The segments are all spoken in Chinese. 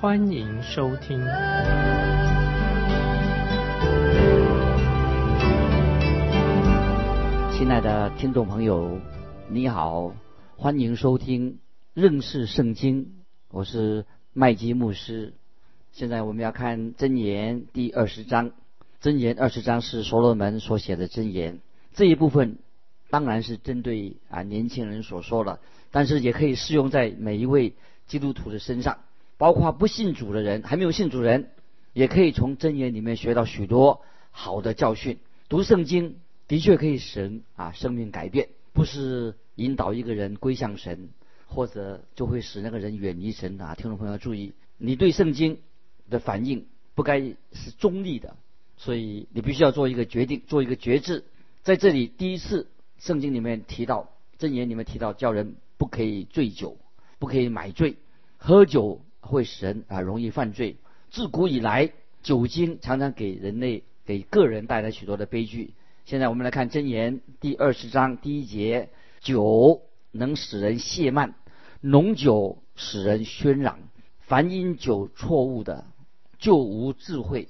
欢迎收听。亲爱的听众朋友，你好，欢迎收听认识圣经，我是麦基牧师。现在我们要看箴言第二十章，箴言二十章是所罗门所写的箴言。这一部分当然是针对啊年轻人所说的，但是也可以适用在每一位基督徒的身上，包括不信主的人，还没有信主人，也可以从真言里面学到许多好的教训。读圣经的确可以使人啊生命改变，不是引导一个人归向神，或者就会使那个人远离神啊。听众朋友注意，你对圣经的反应不该是中立的，所以你必须要做一个决定，做一个决志。在这里，第一次圣经里面提到箴言里面提到叫人不可以醉酒，不可以买醉，喝酒会使人啊容易犯罪。自古以来，酒精常常给人类给个人带来许多的悲剧。现在我们来看箴言第二十章第一节：酒能使人懈慢，浓酒使人喧嚷。凡因酒错误的，就无智慧。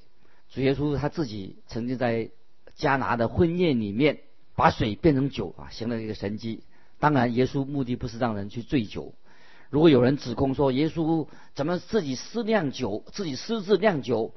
主耶稣他自己曾经在。加拿的婚宴里面，把水变成酒啊，行了一个神迹。当然，耶稣目的不是让人去醉酒。如果有人指控说耶稣怎么自己私酿酒，自己私自酿酒，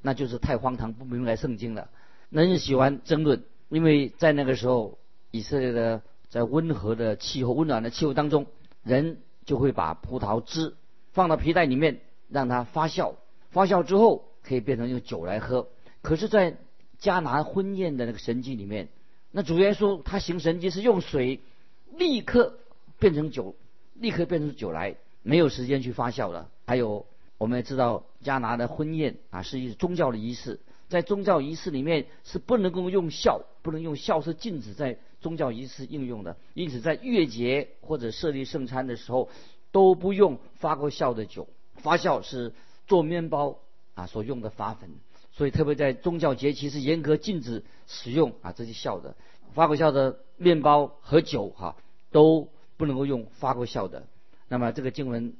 那就是太荒唐，不明白圣经了。人喜欢争论，因为在那个时候，以色列的在温和的气候、温暖的气候当中，人就会把葡萄汁放到皮带里面，让它发酵。发酵之后可以变成用酒来喝。可是，在迦拿婚宴的那个神迹里面，那主耶稣他行神迹是用水立刻变成酒，立刻变成酒来，没有时间去发酵了。还有我们也知道加拿的婚宴啊是一宗教的仪式，在宗教仪式里面是不能够用酵，不能用酵是禁止在宗教仪式应用的。因此在月节或者设立圣餐的时候都不用发过酵的酒，发酵是做面包啊所用的发粉。所以，特别在宗教节期是严格禁止使用啊这些酵的，发过酵的面包和酒哈都不能够用发过酵的。那么这个经文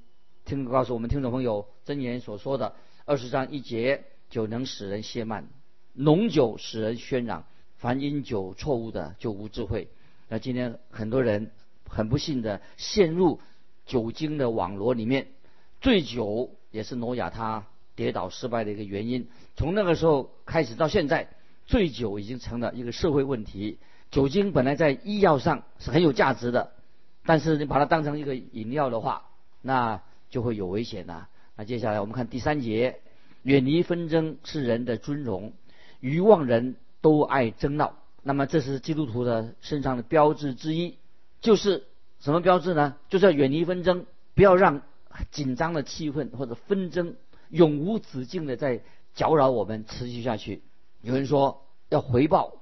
听告诉我们听众朋友真言所说的二十章一节，酒能使人懈慢，浓酒使人喧嚷，凡因酒错误的就无智慧。那今天很多人很不幸的陷入酒精的网络里面，醉酒也是挪亚他。跌倒失败的一个原因，从那个时候开始到现在，醉酒已经成了一个社会问题。酒精本来在医药上是很有价值的，但是你把它当成一个饮料的话，那就会有危险了。那接下来我们看第三节：远离纷争是人的尊荣，愚妄人都爱争闹。那么这是基督徒的身上的标志之一，就是什么标志呢？就是要远离纷争，不要让紧张的气氛或者纷争。永无止境的在搅扰我们，持续下去。有人说要回报，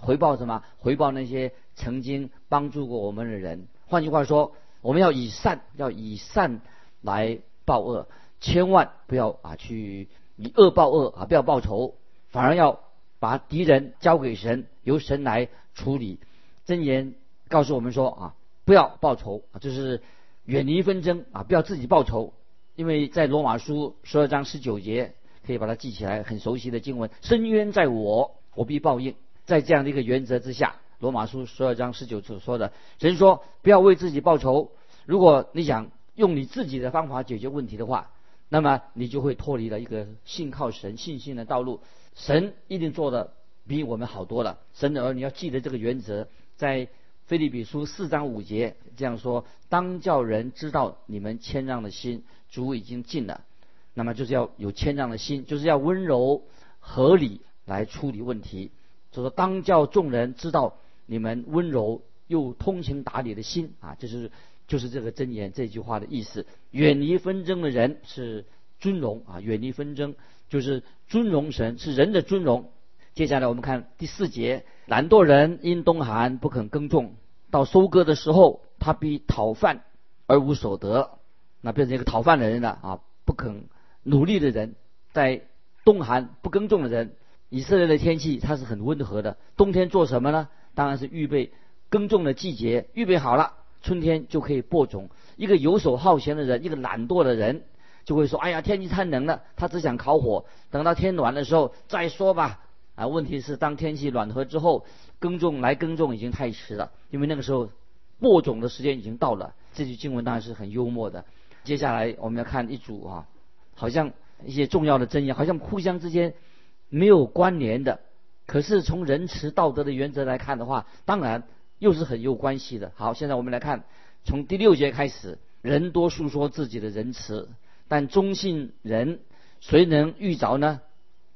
回报什么？回报那些曾经帮助过我们的人。换句话说，我们要以善，要以善来报恶，千万不要啊去以恶报恶啊，不要报仇，反而要把敌人交给神，由神来处理。真言告诉我们说啊，不要报仇啊，就是远离纷争啊，不要自己报仇。因为在罗马书十二章十九节，可以把它记起来，很熟悉的经文：“深渊在我，我必报应。”在这样的一个原则之下，罗马书十二章十九所说的，神说：“不要为自己报仇。如果你想用你自己的方法解决问题的话，那么你就会脱离了一个信靠神、信心的道路。神一定做的比我们好多了。神的儿女要记得这个原则，在菲利比书四章五节这样说：“当叫人知道你们谦让的心。”主已经尽了，那么就是要有谦让的心，就是要温柔合理来处理问题。就说当叫众人知道你们温柔又通情达理的心啊，这是就是这个箴言这句话的意思。远离纷争的人是尊荣啊，远离纷争就是尊荣神，是人的尊荣。接下来我们看第四节，懒惰人因冬寒不肯耕种，到收割的时候，他必讨饭而无所得，那变成一个讨饭的人了啊！不肯努力的人，在冬寒不耕种的人，以色列的天气它是很温和的，冬天做什么呢？当然是预备耕种的季节，预备好了，春天就可以播种。一个游手好闲的人，一个懒惰的人，就会说：“哎呀，天气太冷了，他只想烤火，等到天暖的时候再说吧。”啊，问题是当天气暖和之后，耕种来耕种已经太迟了，因为那个时候播种的时间已经到了。这句经文当然是很幽默的。接下来我们要看一组啊，好像一些重要的箴言，好像互相之间没有关联的，可是从仁慈道德的原则来看的话，当然又是很有关系的。好，现在我们来看。从第六节开始，人多诉说自己的仁慈，但忠信人谁能遇着呢？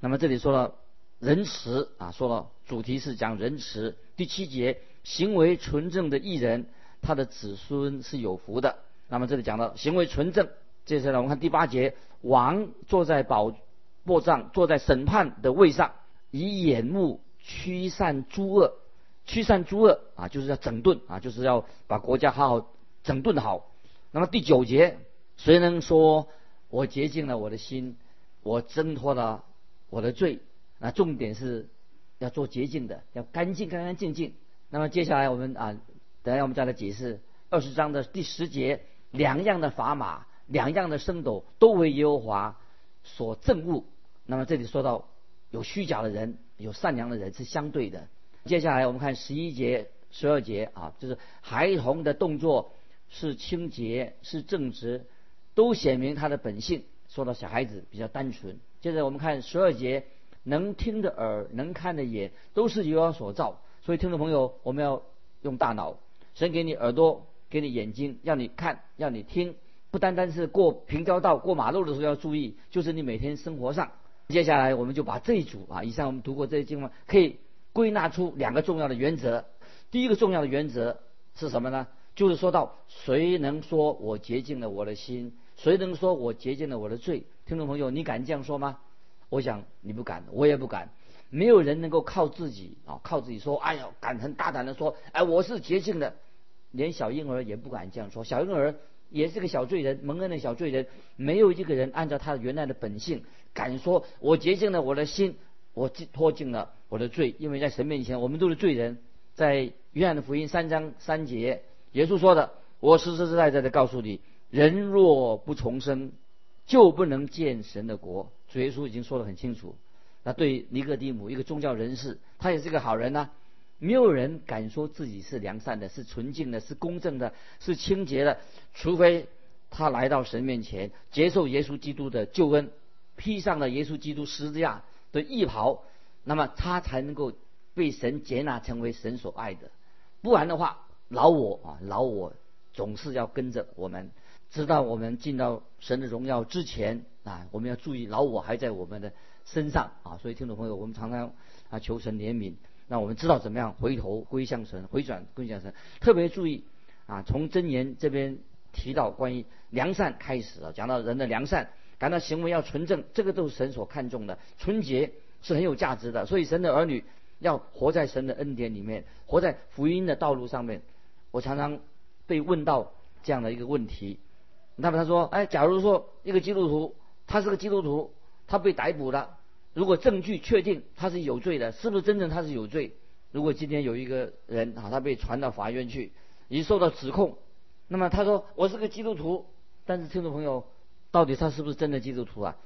那么这里说了仁慈啊，说了主题是讲仁慈。第七节，行为纯正的艺人，他的子孙是有福的。那么这里讲到行为纯正。接下来我们看第八节，王坐在宝座上，坐在审判的位上，以眼目驱散诸恶，驱散诸恶啊，就是要整顿啊，就是要把国家好好。整顿好，那么第九节，谁能说我洁净了我的心，我挣脱了我的罪？那重点是要做洁净的，要干净干干净净。那么接下来我们啊，等下我们再来解释二十章的第十节，两样的砝码，两样的升斗，都为耶和华所憎恶。那么这里说到有虚假的人，有善良的人是相对的。接下来我们看十一节、十二节啊，就是孩童的动作。是清洁，是正直，都显明他的本性。说到小孩子比较单纯。接着我们看十二节，能听的耳，能看的眼，都是由我所造。所以听众朋友，我们要用大脑。神给你耳朵，给你眼睛，让你看，让你听。不单单是过平交道、过马路的时候要注意，就是你每天生活上。接下来我们就把这一组啊，以上我们读过这些经文，可以归纳出两个重要的原则。第一个重要的原则是什么呢？就是说到谁能说我洁净了我的心？谁能说我洁净了我的罪？听众朋友，你敢这样说吗？我想你不敢，我也不敢。没有人能够靠自己啊，靠自己说，哎呀，敢很大胆的说，哎，我是洁净的。连小婴儿也不敢这样说，小婴儿也是个小罪人，蒙恩的小罪人。没有一个人按照他原来的本性敢说，我洁净了我的心，我脱净了我的罪。因为在神面前，我们都是罪人。在约翰的福音三章三节。耶稣说的：“我实实在在的告诉你，人若不重生，就不能见神的国。”主耶稣已经说得很清楚。那对尼哥底母一个宗教人士，他也是个好人呐。没有人敢说自己是良善的、是纯净的、是公正的、是清洁的，除非他来到神面前，接受耶稣基督的救恩，披上了耶稣基督十字架的义袍，那么他才能够被神接纳，成为神所爱的。不然的话，老我啊，老我总是要跟着我们，直到我们进到神的荣耀之前啊，我们要注意老我还在我们的身上啊。所以听众朋友，我们常常啊求神怜悯，那我们知道怎么样回头归向神，回转归向神。特别注意啊，从真言这边提到关于良善开始啊，讲到人的良善，感到行为要纯正，这个都是神所看重的，纯洁是很有价值的。所以神的儿女要活在神的恩典里面，活在福音的道路上面。我常常被问到这样的一个问题，那么他说：“哎，假如说一个基督徒，他是个基督徒，他被逮捕了，如果证据确定他是有罪的，是不是真正他是有罪？如果今天有一个人啊，他被传到法院去，已受到指控，那么他说我是个基督徒，但是听众朋友，到底他是不是真的基督徒啊？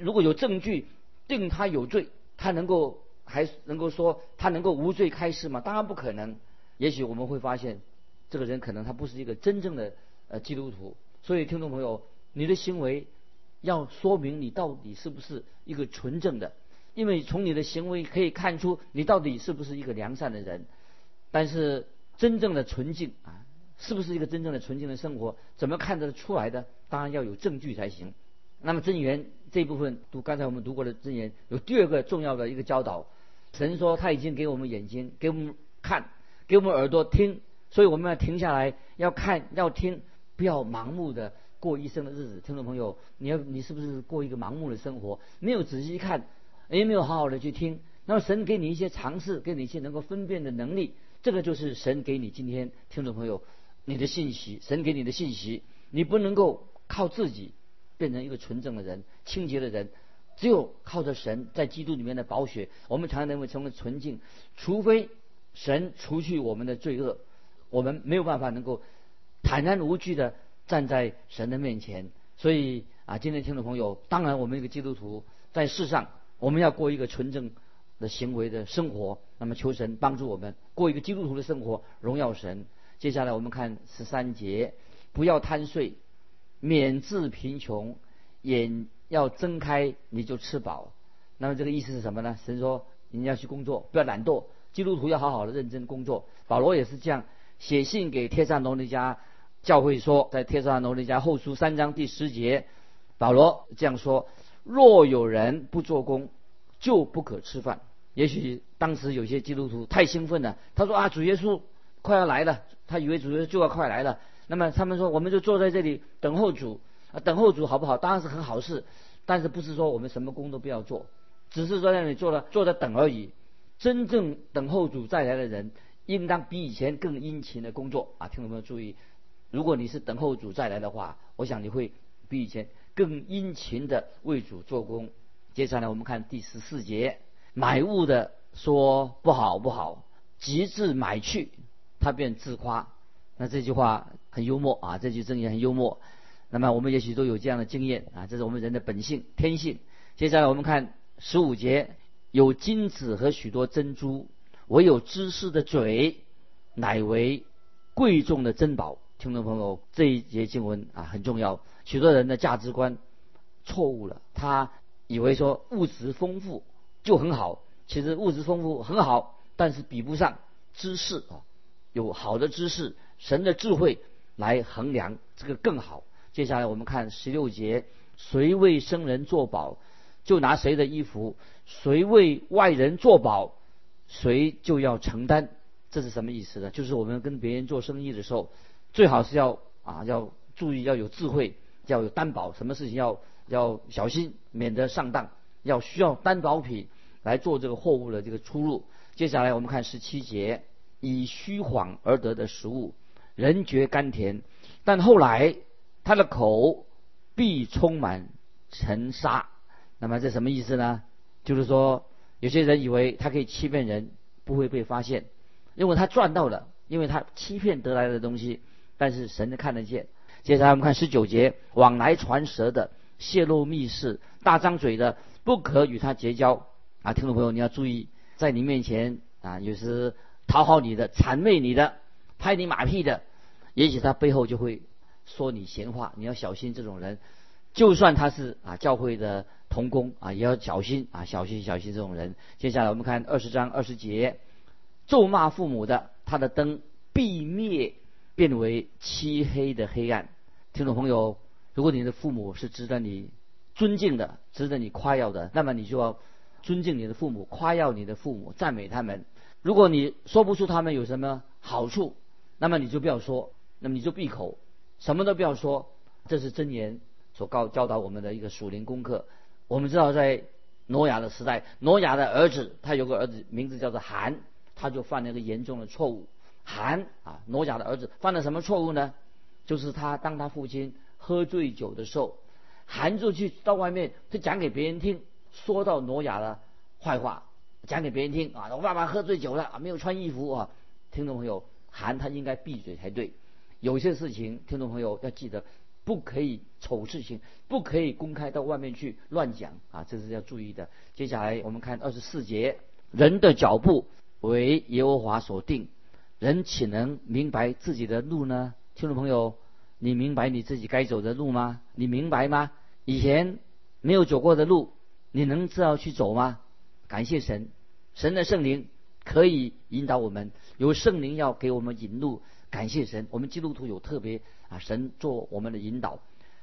如果有证据定他有罪，他能够还能够说他能够无罪开释吗？当然不可能。也许我们会发现。”这个人可能他不是一个真正的呃基督徒，所以听众朋友，你的行为要说明你到底是不是一个纯正的，因为从你的行为可以看出你到底是不是一个良善的人。但是真正的纯净啊，是不是一个真正的纯净的生活，怎么看得出来的？当然要有证据才行。那么真言这一部分读刚才我们读过的真言，有第二个重要的一个教导，神说他已经给我们眼睛，给我们看，给我们耳朵听。所以我们要停下来，要看，要听，不要盲目的过一生的日子。听众朋友，你要你是不是过一个盲目的生活？没有仔细看，也没有好好的去听。那么神给你一些尝试，给你一些能够分辨的能力，这个就是神给你今天听众朋友你的信息。神给你的信息，你不能够靠自己变成一个纯正的人、清洁的人，只有靠着神在基督里面的宝血，我们才能够成为纯净。除非神除去我们的罪恶，我们没有办法能够坦然无惧的站在神的面前。所以啊，今天听众朋友，当然我们一个基督徒在世上，我们要过一个纯正。的行为的生活，那么求神帮助我们过一个基督徒的生活，荣耀神。接下来我们看十三节，不要贪睡，免治贫穷，眼要睁开你就吃饱。那么这个意思是什么呢？神说你要去工作，不要懒惰，基督徒要好好的认真工作。保罗也是这样写信给帖撒罗尼迦教会说，在帖撒罗尼迦后书三章第十节，保罗这样说：若有人不做工，就不可吃饭。也许当时有些基督徒太兴奋了，他说啊，主耶稣快要来了，他以为主耶稣就要快来了。那么他们说，我们就坐在这里等候主啊，等候主好不好？当然是很好事，但是不是说我们什么工都不要做，只是说让你做了坐着等而已。真正等候主再来的人，应当比以前更殷勤的工作啊！听众朋友注意，如果你是等候主再来的话，我想你会比以前更殷勤的为主做工。接下来我们看第十四节。买物的说不好不好，极致买去，他便自夸。那这句话很幽默啊，这句箴言很幽默。那么我们也许都有这样的经验啊，这是我们人的本性天性。接下来我们看十五节，有金子和许多珍珠，唯有知识的嘴，乃为贵重的珍宝。听众朋友，这一节经文啊很重要。许多人的价值观错误了，他以为说物质丰富。就很好，其实物质丰富很好，但是比不上知识啊，有好的知识，神的智慧来衡量这个更好。接下来我们看十六节，谁为生人作保，就拿谁的衣服；谁为外人作保，谁就要承担。这是什么意思呢？就是我们跟别人做生意的时候，最好是要啊要注意要有智慧，要有担保，什么事情要要小心，免得上当。要需要担保品来做这个货物的这个出入。接下来我们看十七节，以虚谎而得的食物，人觉甘甜，但后来他的口必充满尘沙。那么这什么意思呢？就是说，有些人以为他可以欺骗人，不会被发现，因为他赚到了，因为他欺骗得来的东西，但是神能看得见。接下来我们看十九节，往来传舌的，泄露密事，大张嘴的。不可与他结交啊！听众朋友，你要注意，在你面前啊，有时讨好你的、谄媚你的、拍你马屁的，也许他背后就会说你闲话。你要小心这种人，就算他是啊教会的同工啊，也要小心啊，小心小心这种人。接下来我们看二十章二十节，咒骂父母的，他的灯必灭，变为漆黑的黑暗。听众朋友，如果你的父母是值得你。尊敬的，值得你夸耀的，那么你就要尊敬你的父母，夸耀你的父母，赞美他们。如果你说不出他们有什么好处，那么你就不要说，那么你就闭口，什么都不要说。这是真言所告教导我们的一个属灵功课。我们知道，在挪亚的时代，挪亚的儿子他有个儿子名字叫做韩，他就犯了一个严重的错误。韩啊，挪亚的儿子犯了什么错误呢？就是他当他父亲喝醉酒的时候。含住去到外面，他讲给别人听，说到挪亚的坏话，讲给别人听啊！我爸爸喝醉酒了，没有穿衣服啊！听众朋友，含他应该闭嘴才对。有些事情，听众朋友要记得，不可以丑事情，不可以公开到外面去乱讲啊！这是要注意的。接下来我们看二十四节，人的脚步为耶和华所定，人岂能明白自己的路呢？听众朋友，你明白你自己该走的路吗？你明白吗？以前没有走过的路，你能知道去走吗？感谢神，神的圣灵可以引导我们，有圣灵要给我们引路。感谢神，我们基督徒有特别啊，神做我们的引导。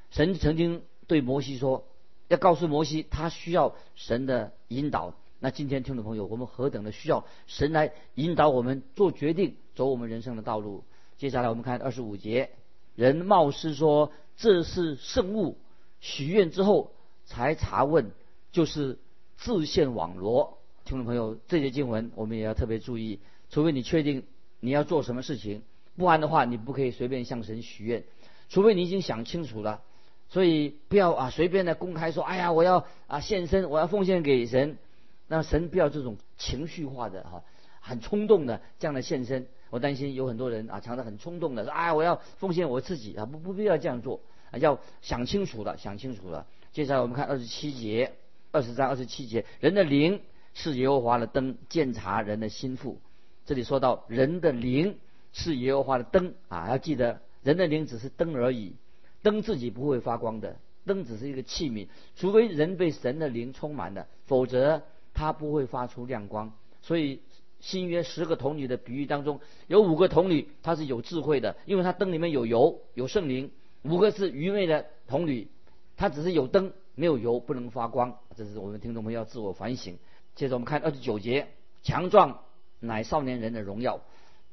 神曾经对摩西说，要告诉摩西，他需要神的引导。那今天听众朋友，我们何等的需要神来引导我们做决定，走我们人生的道路。接下来我们看二十五节，人冒失说这是圣物，许愿之后才查问，就是自陷网罗。听众朋友，这些经文我们也要特别注意，除非你确定你要做什么事情，不然的话你不可以随便向神许愿，除非你已经想清楚了。所以不要啊随便的公开说，哎呀我要啊献身，我要奉献给神。那神不要这种情绪化的哈，很冲动的这样的献身。我担心有很多人啊，常常很冲动的说，哎，我要奉献我自己啊，不不必要这样做，要想清楚了，想清楚了。接下来我们看二十七节，二十章二十七节，人的灵是耶和华的灯，鉴察人的心腹。这里说到人的灵是耶和华的灯啊，要记得人的灵只是灯而已，灯自己不会发光的，灯只是一个器皿，除非人被神的灵充满了，否则它不会发出亮光。所以。新约十个童女的比喻当中，有五个童女她是有智慧的，因为她灯里面有油，有圣灵；五个是愚昧的童女，她只是有灯没有油，不能发光。这是我们听众们要自我反省。接着我们看二十九节：强壮乃少年人的荣耀，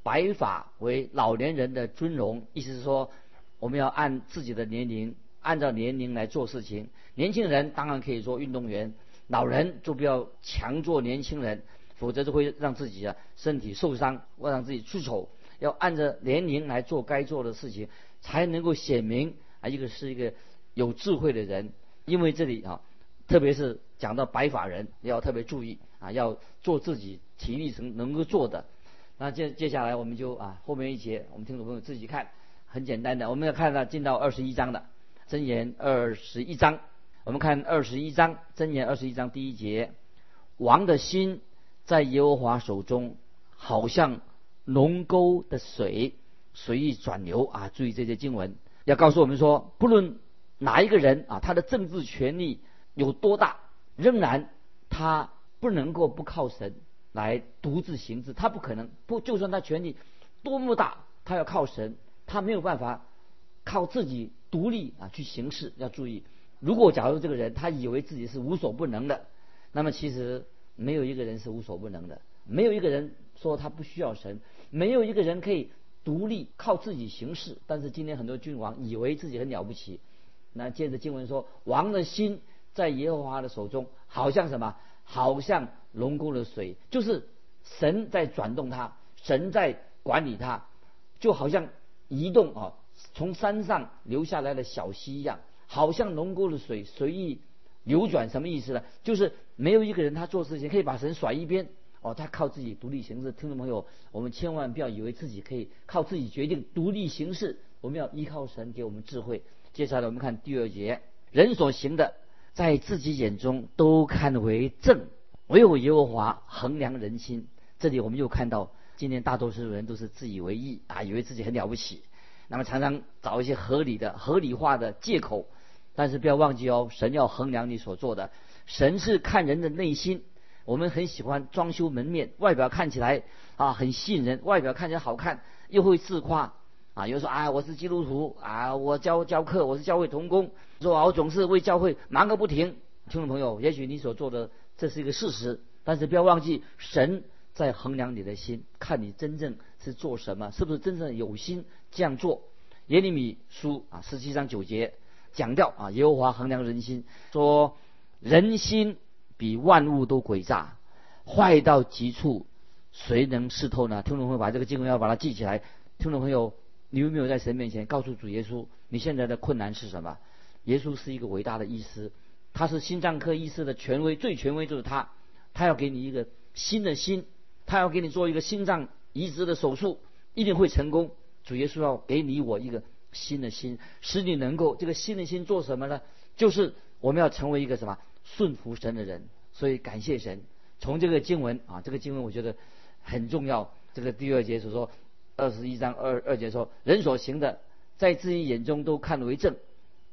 白发为老年人的尊荣。意思是说，我们要按自己的年龄，按照年龄来做事情。年轻人当然可以做运动员，老人就不要强做年轻人。否则就会让自己啊身体受伤，会让自己出丑。要按照年龄来做该做的事情，才能够显明啊一个是一个有智慧的人。因为这里啊，特别是讲到白发人，要特别注意啊，要做自己体力能能够做的。那接接下来我们就啊后面一节，我们听众朋友自己看，很简单的，我们要看到进到二十一章的箴言二十一章，我们看二十一章箴言二十一章第一节，王的心。在耶和华手中，好像龙沟的水随意转流啊！注意这些经文，要告诉我们说，不论哪一个人啊，他的政治权力有多大，仍然他不能够不靠神来独自行事，他不可能不，就算他权力多么大，他要靠神，他没有办法靠自己独立啊去行事。要注意，如果假如这个人他以为自己是无所不能的，那么其实。没有一个人是无所不能的，没有一个人说他不需要神，没有一个人可以独立靠自己行事。但是今天很多君王以为自己很了不起。那接着经文说，王的心在耶和华的手中，好像什么？好像龙宫的水，就是神在转动它，神在管理它，就好像移动啊，从山上流下来的小溪一样，好像龙沟的水随意。流转什么意思呢？就是没有一个人他做事情可以把神甩一边哦，他靠自己独立行事。听众朋友，我们千万不要以为自己可以靠自己决定独立行事，我们要依靠神给我们智慧。接下来我们看第二节，人所行的，在自己眼中都看为正，唯有耶和华衡量人心。这里我们又看到，今天大多数人都是自以为意啊，以为自己很了不起，那么常常找一些合理的、合理化的借口。但是不要忘记哦，神要衡量你所做的。神是看人的内心。我们很喜欢装修门面，外表看起来啊很吸引人，外表看起来好看，又会自夸啊。有人说啊，我是基督徒啊，我教教课，我是教会同工，说我总是为教会忙个不停。听众朋友，也许你所做的这是一个事实，但是不要忘记，神在衡量你的心，看你真正是做什么，是不是真正有心这样做。耶利米书啊十七章九节。讲掉啊，耶和华衡量人心，说人心比万物都诡诈，坏到极处，谁能识透呢？听众朋友，把这个经文要把它记起来。听众朋友，你有没有在神面前告诉主耶稣，你现在的困难是什么？耶稣是一个伟大的医师，他是心脏科医师的权威，最权威就是他。他要给你一个新的心，他要给你做一个心脏移植的手术，一定会成功。主耶稣要给你我一个。新的心使你能够这个新的心做什么呢？就是我们要成为一个什么顺服神的人。所以感谢神。从这个经文啊，这个经文我觉得很重要。这个第二节所说，二十一章二二节说，人所行的，在自己眼中都看为正，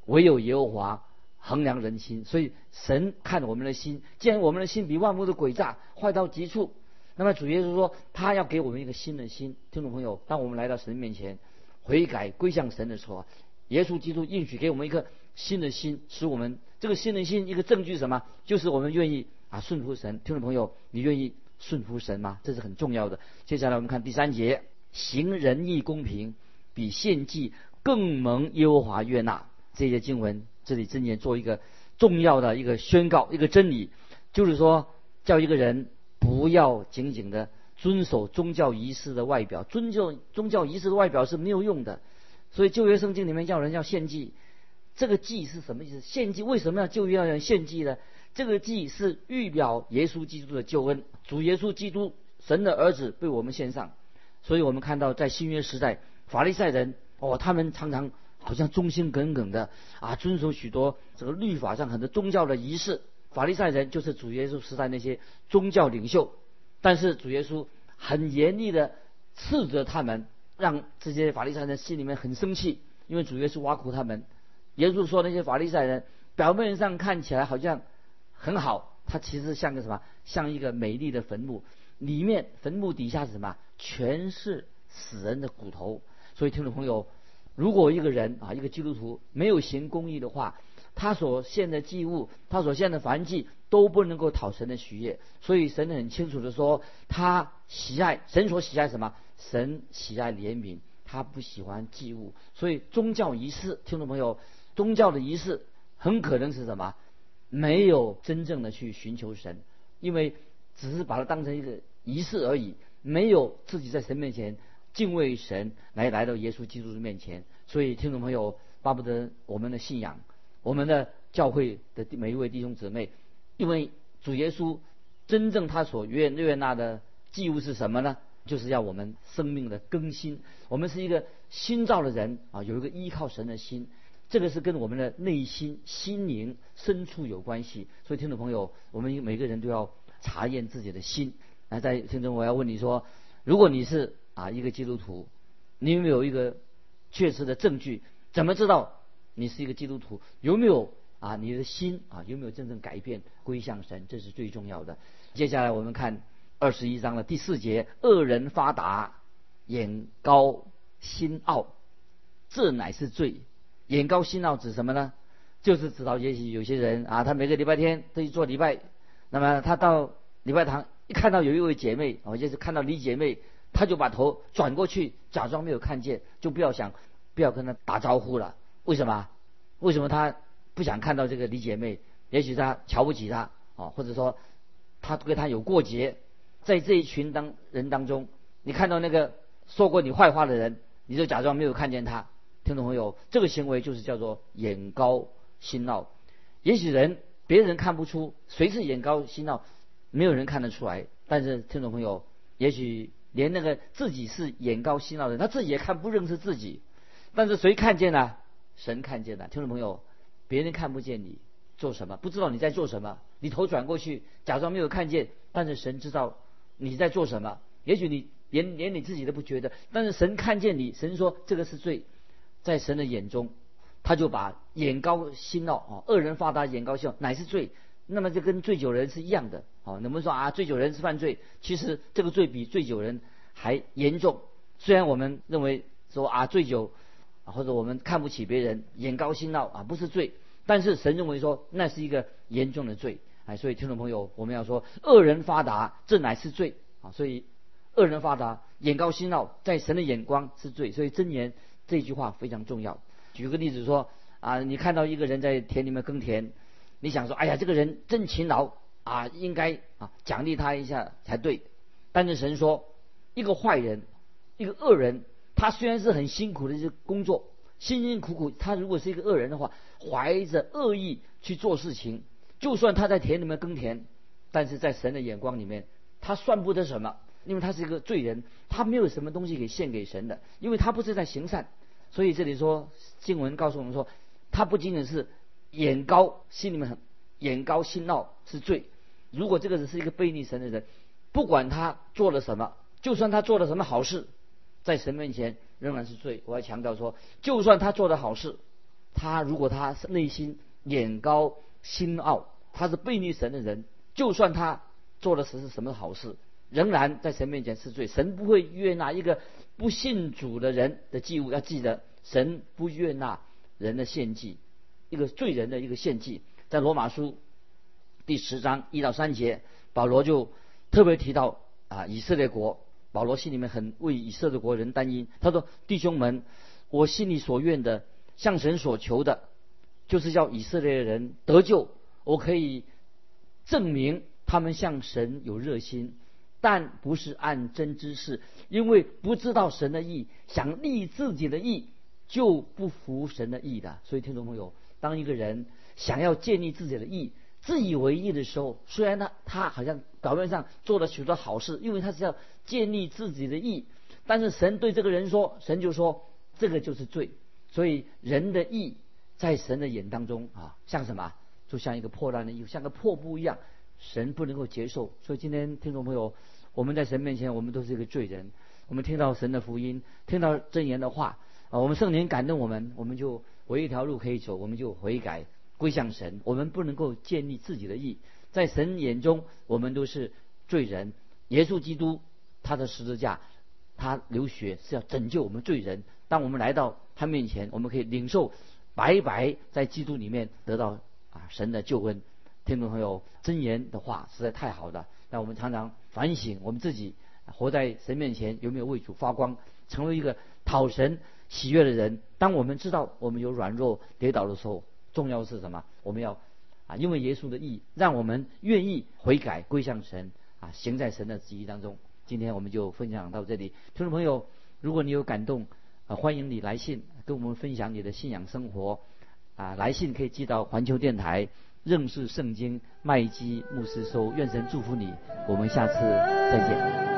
唯有耶和华衡量人心。所以神看我们的心，既然我们的心比万物的诡诈坏到极处，那么主耶稣说他要给我们一个新的心。听众朋友，当我们来到神面前。悔改归向神的时候，耶稣基督应许给我们一颗新的心，使我们这个新的心一个证据是什么？就是我们愿意啊顺服神。听众朋友，你愿意顺服神吗？这是很重要的。接下来我们看第三节：行仁义公平，比献祭更蒙耶和华悦纳。这些经文这里正言做一个重要的一个宣告，一个真理，就是说叫一个人不要仅仅的遵守宗教仪式的外表，遵教宗教仪式的外表是没有用的。所以旧约圣经里面叫人要献祭，这个祭是什么意思？献祭为什么要旧约要人献祭呢？这个祭是预表耶稣基督的救恩，主耶稣基督神的儿子被我们献上。所以我们看到在新约时代，法利赛人哦，他们常常好像忠心耿耿的啊，遵守许多这个律法上很多宗教的仪式。法利赛人就是主耶稣时代那些宗教领袖，但是主耶稣很严厉的斥责他们。让这些法利赛人心里面很生气，因为主耶稣挖苦他们。耶稣说那些法利赛人表面上看起来好像很好，他其实像个什么？像一个美丽的坟墓，里面坟墓底下是什么？全是死人的骨头。所以听众朋友，如果一个人啊，一个基督徒没有行公义的话，他所献的祭物，他所献的燔祭都不能够讨神的喜悦。所以神很清楚的说，他喜爱神所喜爱什么？神喜爱怜悯，他不喜欢祭物，所以宗教仪式，听众朋友，宗教的仪式很可能是什么？没有真正的去寻求神，因为只是把它当成一个仪式而已，没有自己在神面前敬畏神，来来到耶稣基督的面前。所以听众朋友，巴不得我们的信仰，我们的教会的每一位弟兄姊妹，因为主耶稣真正他所愿悦纳的祭物是什么呢？就是要我们生命的更新，我们是一个新造的人啊，有一个依靠神的心，这个是跟我们的内心心灵深处有关系。所以，听众朋友，我们每个人都要查验自己的心。那在听众，我要问你说，如果你是啊一个基督徒，你有没有一个确实的证据？怎么知道你是一个基督徒？有没有啊你的心啊有没有真正改变归向神？这是最重要的。接下来我们看。二十一章的第四节，恶人发达，眼高心傲，这乃是罪。眼高心傲指什么呢？就是指到也许有些人啊，他每个礼拜天都去做礼拜，那么他到礼拜堂一看到有一位姐妹，哦，就是看到李姐妹，他就把头转过去，假装没有看见，就不要想，不要跟他打招呼了。为什么？为什么他不想看到这个李姐妹？也许他瞧不起她，哦，或者说他跟他有过节。在这一群当人当中，你看到那个说过你坏话的人，你就假装没有看见他。听众朋友，这个行为就是叫做眼高心傲。也许人别人看不出谁是眼高心傲，没有人看得出来。但是听众朋友，也许连那个自己是眼高心傲的人，他自己也看不认识自己。但是谁看见呢？神看见了。听众朋友，别人看不见你做什么，不知道你在做什么，你头转过去，假装没有看见。但是神知道。你在做什么？也许你连连你自己都不觉得，但是神看见你，神说这个是罪，在神的眼中，他就把眼高心傲啊，恶人发达眼高心傲乃是罪，那么就跟醉酒人是一样的啊。能不能说啊，醉酒人是犯罪？其实这个罪比醉酒人还严重。虽然我们认为说啊，醉酒啊或者我们看不起别人，眼高心傲啊，不是罪，但是神认为说那是一个严重的罪。哎，所以听众朋友，我们要说恶人发达，这乃是罪啊！所以恶人发达，眼高心傲，在神的眼光是罪。所以真言这句话非常重要。举个例子说啊，你看到一个人在田里面耕田，你想说，哎呀，这个人真勤劳啊，应该啊奖励他一下才对。但是神说，一个坏人，一个恶人，他虽然是很辛苦的这工作，辛辛苦苦，他如果是一个恶人的话，怀着恶意去做事情。就算他在田里面耕田，但是在神的眼光里面，他算不得什么，因为他是一个罪人，他没有什么东西给献给神的，因为他不是在行善。所以这里说经文告诉我们说，他不仅仅是眼高，心里面很眼高心傲是罪。如果这个人是一个背逆神的人，不管他做了什么，就算他做了什么好事，在神面前仍然是罪。我要强调说，就算他做的好事，他如果他内心眼高心傲。他是背逆神的人，就算他做的是是什么好事，仍然在神面前是罪。神不会悦纳一个不信主的人的祭物。要记得，神不悦纳人的献祭，一个罪人的一个献祭。在罗马书第十章一到三节，保罗就特别提到啊，以色列国。保罗心里面很为以色列国人担忧。他说：“弟兄们，我心里所愿的，向神所求的，就是叫以色列人得救。我可以证明他们向神有热心，但不是按真知识，因为不知道神的意，想立自己的意，就不服神的意的。所以，听众朋友，当一个人想要建立自己的意，自以为意的时候，虽然他他好像表面上做了许多好事，因为他是要建立自己的意，但是神对这个人说，神就说这个就是罪。所以人的意在神的眼当中啊，像什么？就像一个破烂的衣服，像个破布一样，神不能够接受。所以今天听众朋友，我们在神面前，我们都是一个罪人。我们听到神的福音，听到真言的话啊，我们圣灵感动我们，我们就唯一条路可以走，我们就悔改归向神。我们不能够建立自己的义，在神眼中，我们都是罪人。耶稣基督他的十字架，他流血是要拯救我们罪人。当我们来到他面前，我们可以领受白白在基督里面得到。啊，神的救恩，听众朋友，真言的话实在太好了。那我们常常反省我们自己，活在神面前有没有为主发光，成为一个讨神喜悦的人。当我们知道我们有软弱跌倒的时候，重要是什么？我们要啊，因为耶稣的义，让我们愿意悔改归向神啊，行在神的旨意当中。今天我们就分享到这里，听众朋友，如果你有感动啊，欢迎你来信跟我们分享你的信仰生活。啊，来信可以寄到环球电台认识圣经麦基牧师收，愿神祝福你，我们下次再见。